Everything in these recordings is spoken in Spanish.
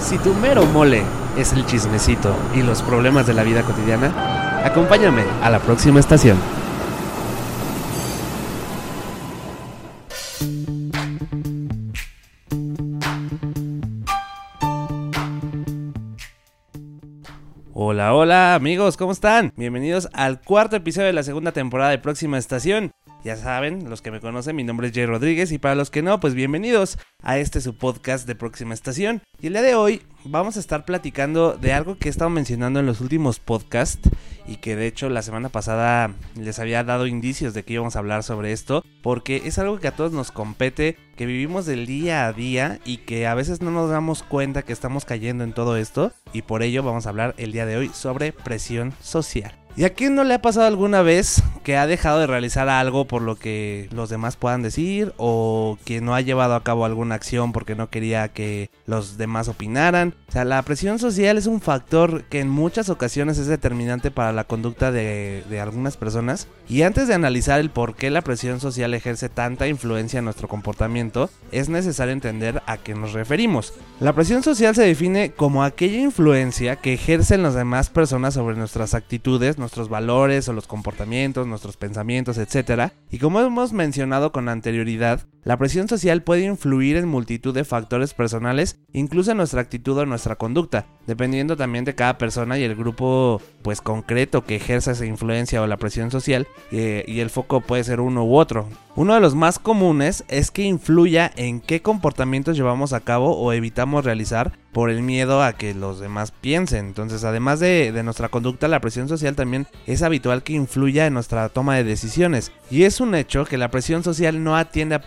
Si tu mero mole es el chismecito y los problemas de la vida cotidiana, acompáñame a la próxima estación. Hola, amigos, ¿cómo están? Bienvenidos al cuarto episodio de la segunda temporada de Próxima Estación. Ya saben, los que me conocen, mi nombre es Jay Rodríguez y para los que no, pues bienvenidos a este su podcast de Próxima Estación. Y el día de hoy vamos a estar platicando de algo que he estado mencionando en los últimos podcasts y que de hecho la semana pasada les había dado indicios de que íbamos a hablar sobre esto, porque es algo que a todos nos compete, que vivimos del día a día y que a veces no nos damos cuenta que estamos cayendo en todo esto y por ello vamos a hablar el día de hoy sobre presión social. ¿Y a quién no le ha pasado alguna vez que ha dejado de realizar algo por lo que los demás puedan decir o que no ha llevado a cabo alguna acción porque no quería que los demás opinaran? O sea, la presión social es un factor que en muchas ocasiones es determinante para la conducta de, algunas personas. Y antes de analizar el por qué la presión social ejerce tanta influencia en nuestro comportamiento, es necesario entender a qué nos referimos. La presión social se define como aquella influencia que ejercen las demás personas sobre nuestras actitudes, nuestros valores o los comportamientos, nuestros pensamientos, etc. Y como hemos mencionado con anterioridad, la presión social puede influir en multitud de factores personales, incluso en nuestra actitud o nuestra conducta, dependiendo también de cada persona y el grupo pues concreto que ejerza esa influencia o la presión social, eh, y el foco puede ser uno u otro. Uno de los más comunes es que influya en qué comportamientos llevamos a cabo o evitamos realizar por el miedo a que los demás piensen. Entonces, además de, de, nuestra conducta, la presión social también es habitual que influya en nuestra toma de decisiones. Y es un hecho que la presión social no atiende a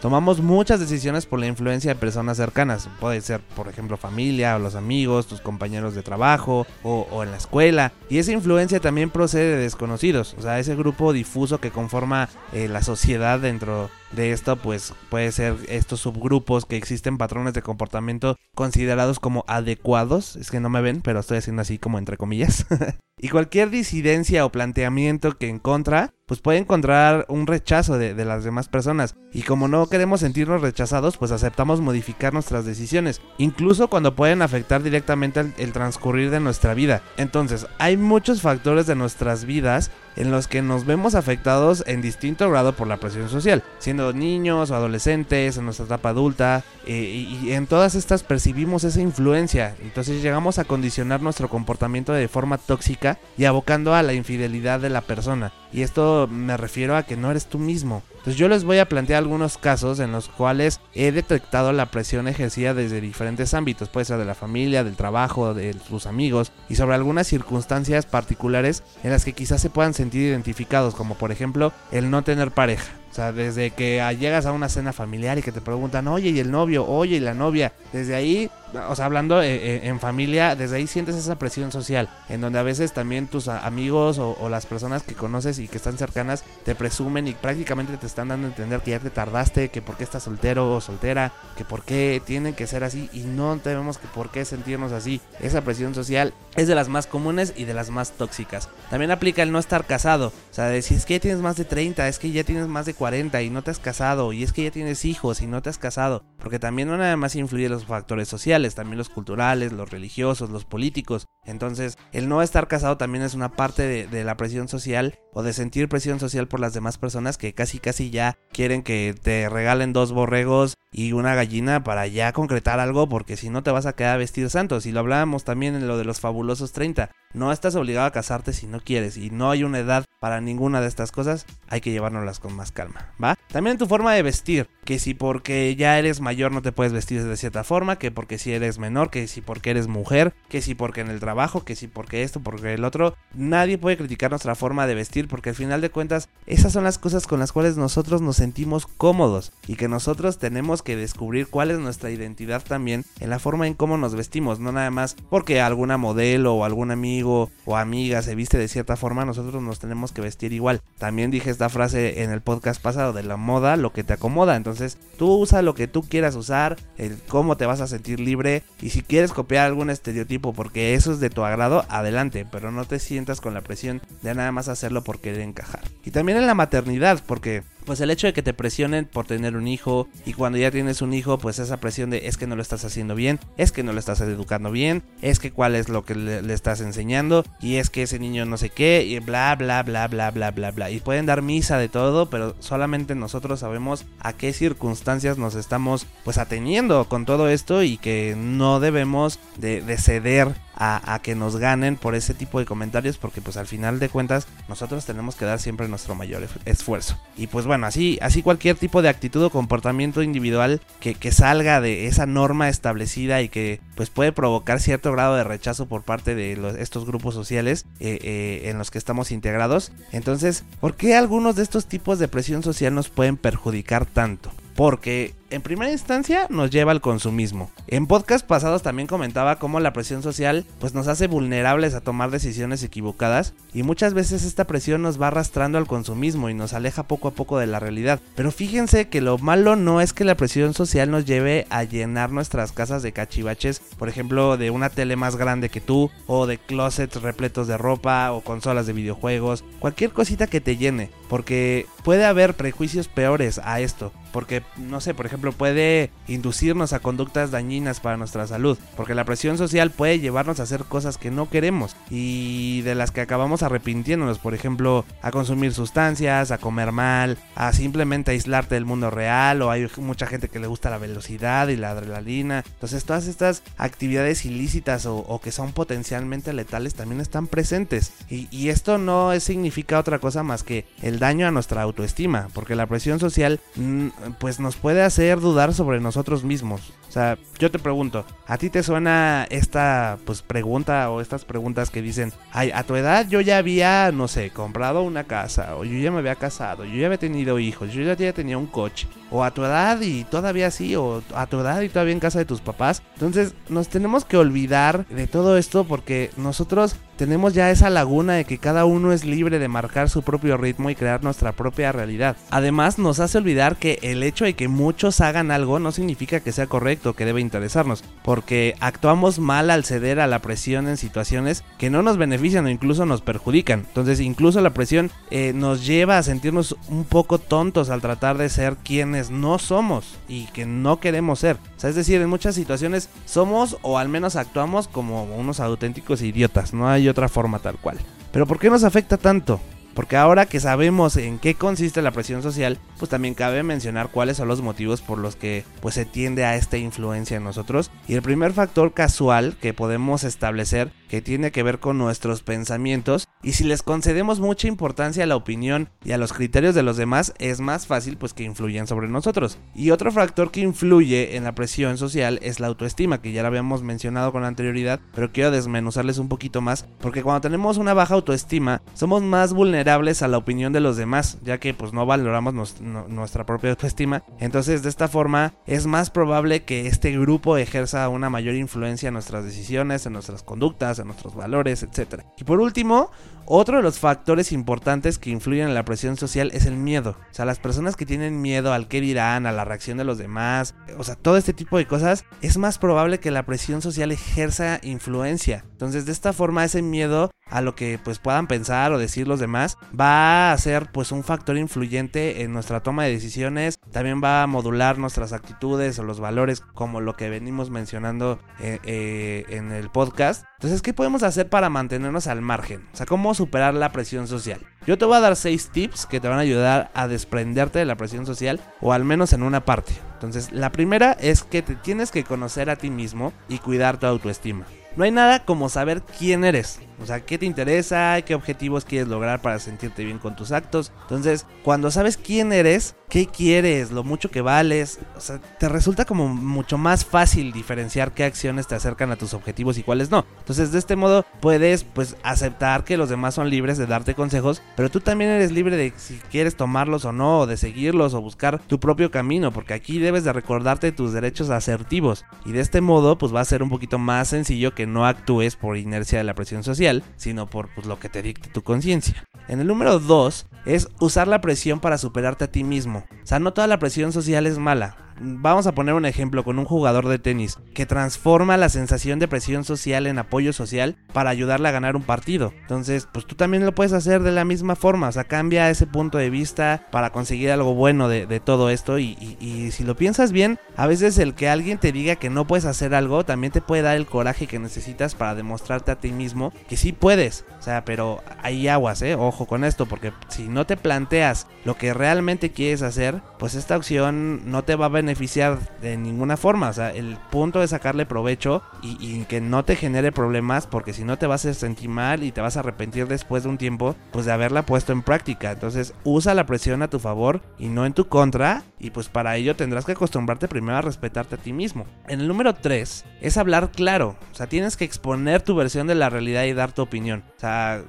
Tomamos muchas decisiones por la influencia de personas cercanas. Puede ser, por ejemplo, familia o los amigos, tus compañeros de trabajo o, o en la escuela. Y esa influencia también procede de desconocidos. O sea, ese grupo difuso que conforma eh, la sociedad dentro de esto pues puede ser estos subgrupos que existen patrones de comportamiento considerados como adecuados. Es que no me ven pero estoy haciendo así como entre comillas. Y cualquier disidencia o planteamiento que en contra pues puede encontrar un rechazo de, de, las demás personas. Y como no queremos sentirnos rechazados pues aceptamos modificar nuestras decisiones incluso cuando pueden afectar directamente el, el transcurrir de nuestra vida. Entonces hay muchos factores de nuestras vidas en los que nos vemos afectados en distinto grado por la presión social, siendo niños o adolescentes, en nuestra etapa adulta, eh, y en todas estas percibimos esa influencia, entonces llegamos a condicionar nuestro comportamiento de forma tóxica y abocando a la infidelidad de la persona. Y esto me refiero a que no eres tú mismo. Entonces yo les voy a plantear algunos casos en los cuales he detectado la presión ejercida desde diferentes ámbitos, puede ser de la familia, del trabajo, de sus amigos, y sobre algunas circunstancias particulares en las que quizás se puedan sentir identificados, como por ejemplo el no tener pareja. O sea, desde que llegas a una cena familiar y que te preguntan, oye, y el novio, oye, y la novia, desde ahí, o sea, hablando eh, en familia, desde ahí sientes esa presión social, en donde a veces también tus amigos o, o, las personas que conoces y que están cercanas te presumen y prácticamente te están dando a entender que ya te tardaste, que por qué estás soltero o soltera, que por qué tienen que ser así y no tenemos que por qué sentirnos así. Esa presión social es de las más comunes y de las más tóxicas. También aplica el no estar casado, o sea, de si es que ya tienes más de 30, es que ya tienes más de 40 y no te has casado, y es que ya tienes hijos y no te has casado, porque también no nada más influyen los factores sociales, también los culturales, los religiosos, los políticos. Entonces, el no estar casado también es una parte de, la presión social o de sentir presión social por las demás personas que casi casi ya quieren que te regalen dos borregos y una gallina para ya concretar algo porque si no te vas a quedar vestido santo. Si lo hablábamos también en lo de los fabulosos 30, no estás obligado a casarte si no quieres y no hay una edad para ninguna de estas cosas, hay que llevárnoslas con más calma, ¿va? También tu forma de vestir, que si porque ya eres mayor no te puedes vestir de cierta forma, que porque si eres menor, que si porque eres mujer, que si porque en el trabajo, que si porque esto, porque el otro, nadie puede criticar nuestra forma de vestir porque al final de cuentas esas son las cosas con las cuales nosotros nos sentimos cómodos y que nosotros tenemos que descubrir cuál es nuestra identidad también en la forma en cómo nos vestimos, no nada más porque alguna modelo o algún amigo o amiga se viste de cierta forma, nosotros nos tenemos que vestir igual. También dije esta frase en el podcast pasado de la moda, lo que te acomoda, entonces tú usa lo que tú quieras usar, el cómo te vas a sentir libre y si quieres copiar algún estereotipo porque eso es de tu agrado, adelante, pero no te sientas con la presión de nada más hacerlo por querer encajar. Y también en la maternidad, porque pues el hecho de que te presionen por tener un hijo y cuando ya tienes un hijo, pues esa presión de es que no lo estás haciendo bien, es que no lo estás educando bien, es que cuál es lo que le, estás enseñando y es que ese niño no sé qué y bla bla bla bla bla bla bla. Y pueden dar misa de todo, pero solamente nosotros sabemos a qué circunstancias nos estamos pues ateniendo con todo esto y que no debemos de, de ceder a, que nos ganen por ese tipo de comentarios porque pues al final de cuentas nosotros tenemos que dar siempre nuestro mayor esfuerzo. Y pues bueno, así, así cualquier tipo de actitud o comportamiento individual que, salga de esa norma establecida y que pues puede provocar cierto grado de rechazo por parte de estos grupos sociales eh, eh, en los que estamos integrados. Entonces, ¿por qué algunos de estos tipos de presión social nos pueden perjudicar tanto? Porque en primera instancia nos lleva al consumismo. En podcast pasados también comentaba cómo la presión social pues nos hace vulnerables a tomar decisiones equivocadas y muchas veces esta presión nos va arrastrando al consumismo y nos aleja poco a poco de la realidad. Pero fíjense que lo malo no es que la presión social nos lleve a llenar nuestras casas de cachivaches, por ejemplo, de una tele más grande que tú o de closets repletos de ropa o consolas de videojuegos, cualquier cosita que te llene, porque puede haber prejuicios peores a esto, porque no sé, por ejemplo, puede inducirnos a conductas dañinas para nuestra salud, porque la presión social puede llevarnos a hacer cosas que no queremos y de las que acabamos arrepintiéndonos, por ejemplo, a consumir sustancias, a comer mal, a simplemente aislarte del mundo real, o hay mucha gente que le gusta la velocidad y la adrenalina. Entonces todas estas actividades ilícitas o, que son potencialmente letales también están presentes. Y, esto no significa otra cosa más que el daño a nuestra autoestima, porque la presión social mm, pues nos puede hacer dudar sobre nosotros mismos. O sea, yo te pregunto, ¿a ti te suena esta pues pregunta o estas preguntas que dicen, ay, a tu edad yo ya había, no sé, comprado una casa, o yo ya me había casado, yo ya había tenido hijos, yo ya tenía un coche, o a tu edad y todavía así, o a tu edad y todavía en casa de tus papás? Entonces, nos tenemos que olvidar de todo esto porque nosotros tenemos ya esa laguna de que cada uno es libre de marcar su propio ritmo y crear nuestra propia realidad. Además, nos hace olvidar que el hecho de que muchos hagan algo no significa que sea correcto, que debe interesarnos, porque actuamos mal al ceder a la presión en situaciones que no nos benefician o incluso nos perjudican. Entonces, incluso la presión eh, nos lleva a sentirnos un poco tontos al tratar de ser quienes no somos y que no queremos ser. Es decir, en muchas situaciones somos o al menos actuamos como unos auténticos idiotas. No hay otra forma tal cual. Pero ¿por qué nos afecta tanto? Porque ahora que sabemos en qué consiste la presión social, pues también cabe mencionar cuáles son los motivos por los que pues se tiende a esta influencia en nosotros. Y el primer factor casual que podemos establecer que tiene que ver con nuestros pensamientos y si les concedemos mucha importancia a la opinión y a los criterios de los demás es más fácil pues que influyan sobre nosotros. Y otro factor que influye en la presión social es la autoestima, que ya lo habíamos mencionado con anterioridad, pero quiero desmenuzarles un poquito más porque cuando tenemos una baja autoestima somos más vulnerables a la opinión de los demás, ya que pues no valoramos nuestra propia autoestima. Entonces de esta forma es más probable que este grupo ejerza una mayor influencia en nuestras decisiones, en nuestras conductas, en nuestros valores, etc. Y por último, otro de los factores importantes que influyen en la presión social es el miedo. O sea, las personas que tienen miedo al que dirán, a la reacción de los demás, o sea, todo este tipo de cosas, es más probable que la presión social ejerza influencia. Entonces, de esta forma, ese miedo a lo que pues puedan pensar o decir los demás va a ser pues un factor influyente en nuestra toma de decisiones también va a modular nuestras actitudes o los valores como lo que venimos mencionando eh, eh, en el podcast entonces qué podemos hacer para mantenernos al margen o sea cómo superar la presión social yo te voy a dar seis tips que te van a ayudar a desprenderte de la presión social o al menos en una parte. Entonces la primera es que te tienes que conocer a ti mismo y cuidar tu autoestima no hay nada como saber quién eres. O sea, qué te interesa, qué objetivos quieres lograr para sentirte bien con tus actos. Entonces, cuando sabes quién eres, qué quieres, lo mucho que vales, o sea, te resulta como mucho más fácil diferenciar qué acciones te acercan a tus objetivos y cuáles no. Entonces, de este modo puedes pues aceptar que los demás son libres de darte consejos, pero tú también eres libre de si quieres tomarlos o no, o de seguirlos o buscar tu propio camino, porque aquí debes de recordarte tus derechos asertivos y de este modo pues va a ser un poquito más sencillo que no actúes por inercia de la presión social, sino por pues, lo que te dicte tu conciencia. En el número 2 es usar la presión para superarte a ti mismo. O sea, no toda la presión social es mala. Vamos a poner un ejemplo con un jugador de tenis que transforma la sensación de presión social en apoyo social para ayudarle a ganar un partido. Entonces, pues tú también lo puedes hacer de la misma forma, o sea, cambia ese punto de vista para conseguir algo bueno de, todo esto y, y si lo piensas bien, a veces el que alguien te diga que no puedes hacer algo también te puede dar el coraje que necesitas para demostrarte a ti mismo que sí puedes. O sea, pero hay aguas, ¿eh? Ojo con esto, porque si no te planteas lo que realmente quieres hacer, pues esta opción no te va a beneficiar de ninguna forma. O sea, el punto es sacarle provecho y, que no te genere problemas, porque si no te vas a sentir mal y te vas a arrepentir después de un tiempo, pues de haberla puesto en práctica. Entonces, usa la presión a tu favor y no en tu contra, y pues para ello tendrás que acostumbrarte primero a respetarte a ti mismo. En el número 3 es hablar claro, o sea, tienes que exponer tu versión de la realidad y dar tu opinión. O sea,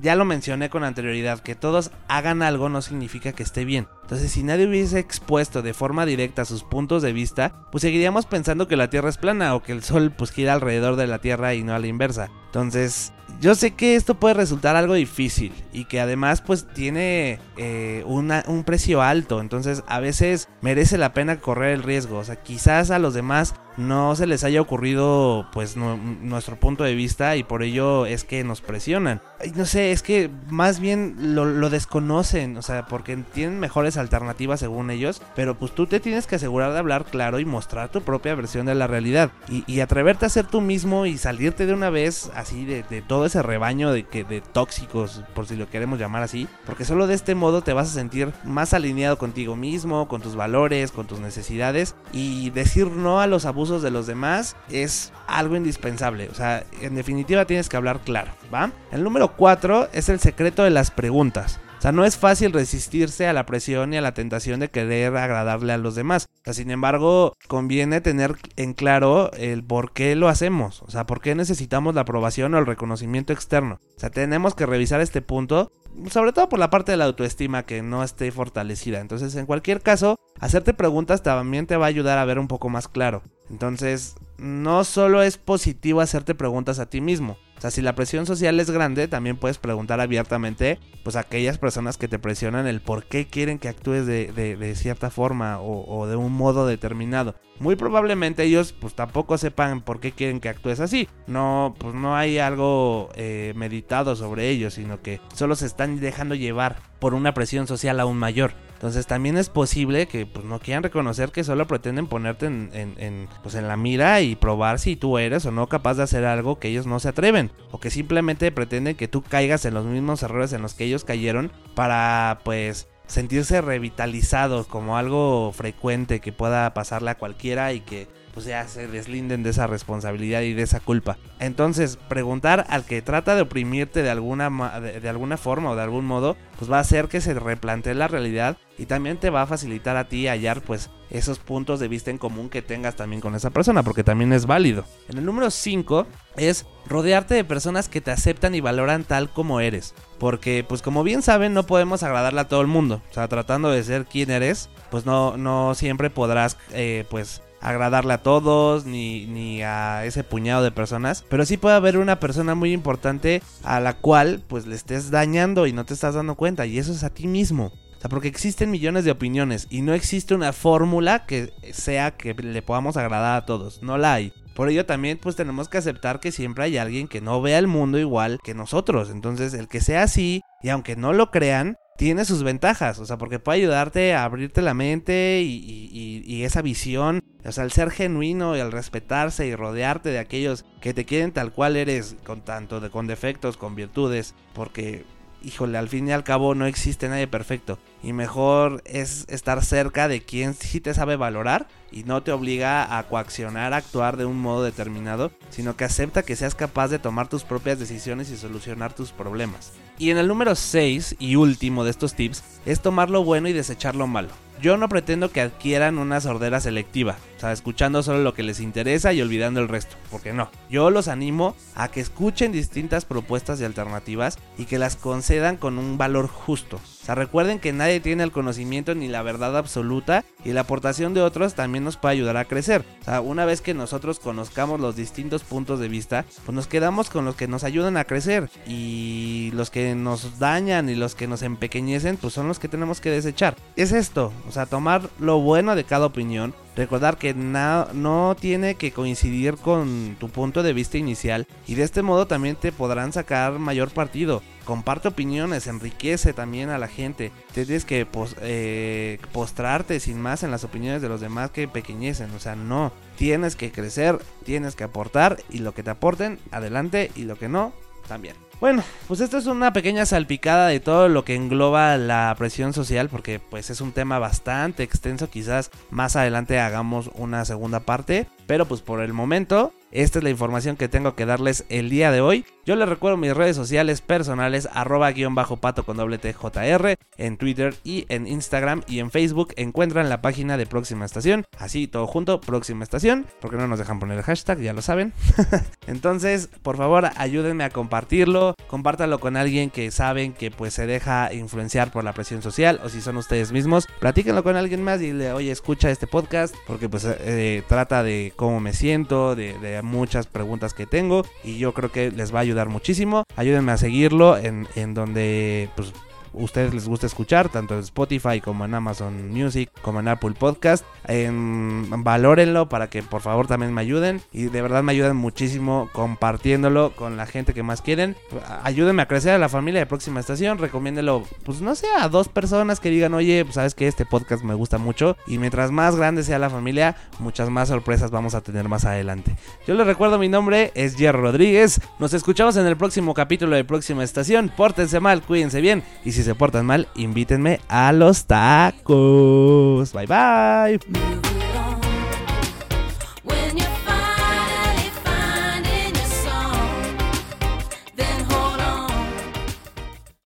ya lo mencioné con anterioridad, que todos hagan algo no significa que esté bien. Entonces, si nadie hubiese expuesto de forma directa sus puntos de vista, pues seguiríamos pensando que la Tierra es plana o que el Sol pues gira alrededor de la Tierra y no a la inversa. Entonces, yo sé que esto puede resultar algo difícil y que además pues tiene eh, un precio alto, entonces a veces merece la pena correr el riesgo, o sea, quizás a los demás no se les haya ocurrido pues nuestro punto de vista y por ello es que nos presionan. No sé, es que más bien lo, desconocen, o sea, porque tienen mejores alternativas según ellos, pero pues tú te tienes que asegurar de hablar claro y mostrar tu propia versión de la realidad y, atreverte a ser tú mismo y salirte de una vez así de, todo ese rebaño de, que, de tóxicos, por si lo queremos llamar así, porque solo de este modo te vas a sentir más alineado contigo mismo, con tus valores, con tus necesidades y decir no a los abusos de los demás es algo indispensable. O sea, en definitiva tienes que hablar claro, ¿va? El número 4 es el secreto de las preguntas. O sea, no es fácil resistirse a la presión y a la tentación de querer agradarle a los demás. O sea, sin embargo, conviene tener en claro el por qué lo hacemos. O sea, por qué necesitamos la aprobación o el reconocimiento externo. O sea, tenemos que revisar este punto, sobre todo por la parte de la autoestima que no esté fortalecida. Entonces, en cualquier caso, hacerte preguntas también te va a ayudar a ver un poco más claro. Entonces, no solo es positivo hacerte preguntas a ti mismo, o sea, si la presión social es grande, también puedes preguntar abiertamente, pues a aquellas personas que te presionan el por qué quieren que actúes de, cierta forma o, de un modo determinado. Muy probablemente ellos pues tampoco sepan por qué quieren que actúes así. No, pues no hay algo eh, meditado sobre ellos, sino que solo se están dejando llevar por una presión social aún mayor. Entonces también es posible que pues, no quieran reconocer que solo pretenden ponerte en, en, pues, en la mira y probar si tú eres o no capaz de hacer algo que ellos no se atreven. O que simplemente pretenden que tú caigas en los mismos errores en los que ellos cayeron para pues sentirse revitalizado como algo frecuente que pueda pasarle a cualquiera y que pues ya se deslinden de esa responsabilidad y de esa culpa. Entonces, preguntar al que trata de oprimirte de alguna, de, alguna forma o de algún modo, pues va a hacer que se replantee la realidad y también te va a facilitar a ti hallar pues esos puntos de vista en común que tengas también con esa persona, porque también es válido. En el número 5 es rodearte de personas que te aceptan y valoran tal como eres. Porque, pues como bien saben, no podemos agradarle a todo el mundo. O sea, tratando de ser quien eres, pues no, no siempre podrás, eh, pues agradarle a todos ni, ni a ese puñado de personas, pero sí puede haber una persona muy importante a la cual pues le estés dañando y no te estás dando cuenta y eso es a ti mismo. O sea, porque existen millones de opiniones y no existe una fórmula que sea que le podamos agradar a todos, no la hay. Por ello también pues tenemos que aceptar que siempre hay alguien que no vea el mundo igual que nosotros. Entonces el que sea así y aunque no lo crean, tiene sus ventajas, o sea, porque puede ayudarte a abrirte la mente y, esa visión, o sea, el ser genuino y el respetarse y rodearte de aquellos que te quieren tal cual eres, con tanto de con defectos, con virtudes, porque híjole, al fin y al cabo no existe nadie perfecto. Y mejor es estar cerca de quien sí te sabe valorar y no te obliga a coaccionar a actuar de un modo determinado, sino que acepta que seas capaz de tomar tus propias decisiones y solucionar tus problemas. Y en el número 6 y último de estos tips es tomar lo bueno y desechar lo malo. Yo no pretendo que adquieran una sordera selectiva, o sea, escuchando solo lo que les interesa y olvidando el resto, porque no. Yo los animo a que escuchen distintas propuestas y alternativas y que las concedan con un valor justo. Recuerden que nadie tiene el conocimiento ni la verdad absoluta y la aportación de otros también nos puede ayudar a crecer. O sea, una vez que nosotros conozcamos los distintos puntos de vista, pues nos quedamos con los que nos ayudan a crecer y los que nos dañan y los que nos empequeñecen, pues son los que tenemos que desechar. Es esto, o sea, tomar lo bueno de cada opinión Recordar que no tiene que coincidir con tu punto de vista inicial y de este modo también te podrán sacar mayor partido. Comparte opiniones, enriquece también a la gente. Tienes que eh, postrarte sin más en las opiniones de los demás que pequeñecen. O sea, no. Tienes que crecer, tienes que aportar y lo que te aporten, adelante y lo que no, también. Bueno, pues esto es una pequeña salpicada de todo lo que engloba la presión social, porque pues es un tema bastante extenso, quizás más adelante hagamos una segunda parte, pero pues por el momento esta es la información que tengo que darles el día de hoy. Yo les recuerdo mis redes sociales personales, arroba guion bajo pato con doble TJR, en Twitter y en Instagram y en Facebook encuentran la página de Próxima Estación, así todo junto, Próxima Estación, porque no nos dejan poner el hashtag, ya lo saben. Entonces, por favor, ayúdenme a compartirlo, compártanlo con alguien que saben que pues se deja influenciar por la presión social, o si son ustedes mismos, platíquenlo con alguien más y le, oye, escucha este podcast, porque pues eh, trata de cómo me siento, de muchas preguntas que tengo y yo creo que les va a ayudar muchísimo. Ayúdenme a seguirlo en, en donde pues ustedes les gusta escuchar, tanto en Spotify como en Amazon Music, como en Apple Podcast. En, valórenlo para que por favor también me ayuden. Y de verdad me ayudan muchísimo compartiéndolo con la gente que más quieren. Ayúdenme a crecer a la familia de Próxima Estación. Recomiéndelo, pues no sé, a dos personas que digan, oye, pues sabes que este podcast me gusta mucho. Y mientras más grande sea la familia, muchas más sorpresas vamos a tener más adelante. Yo les recuerdo, mi nombre es Jerry Rodríguez. Nos escuchamos en el próximo capítulo de Próxima Estación. Pórtense mal, cuídense bien. Y si si se portan mal, invítenme a los tacos. Bye bye.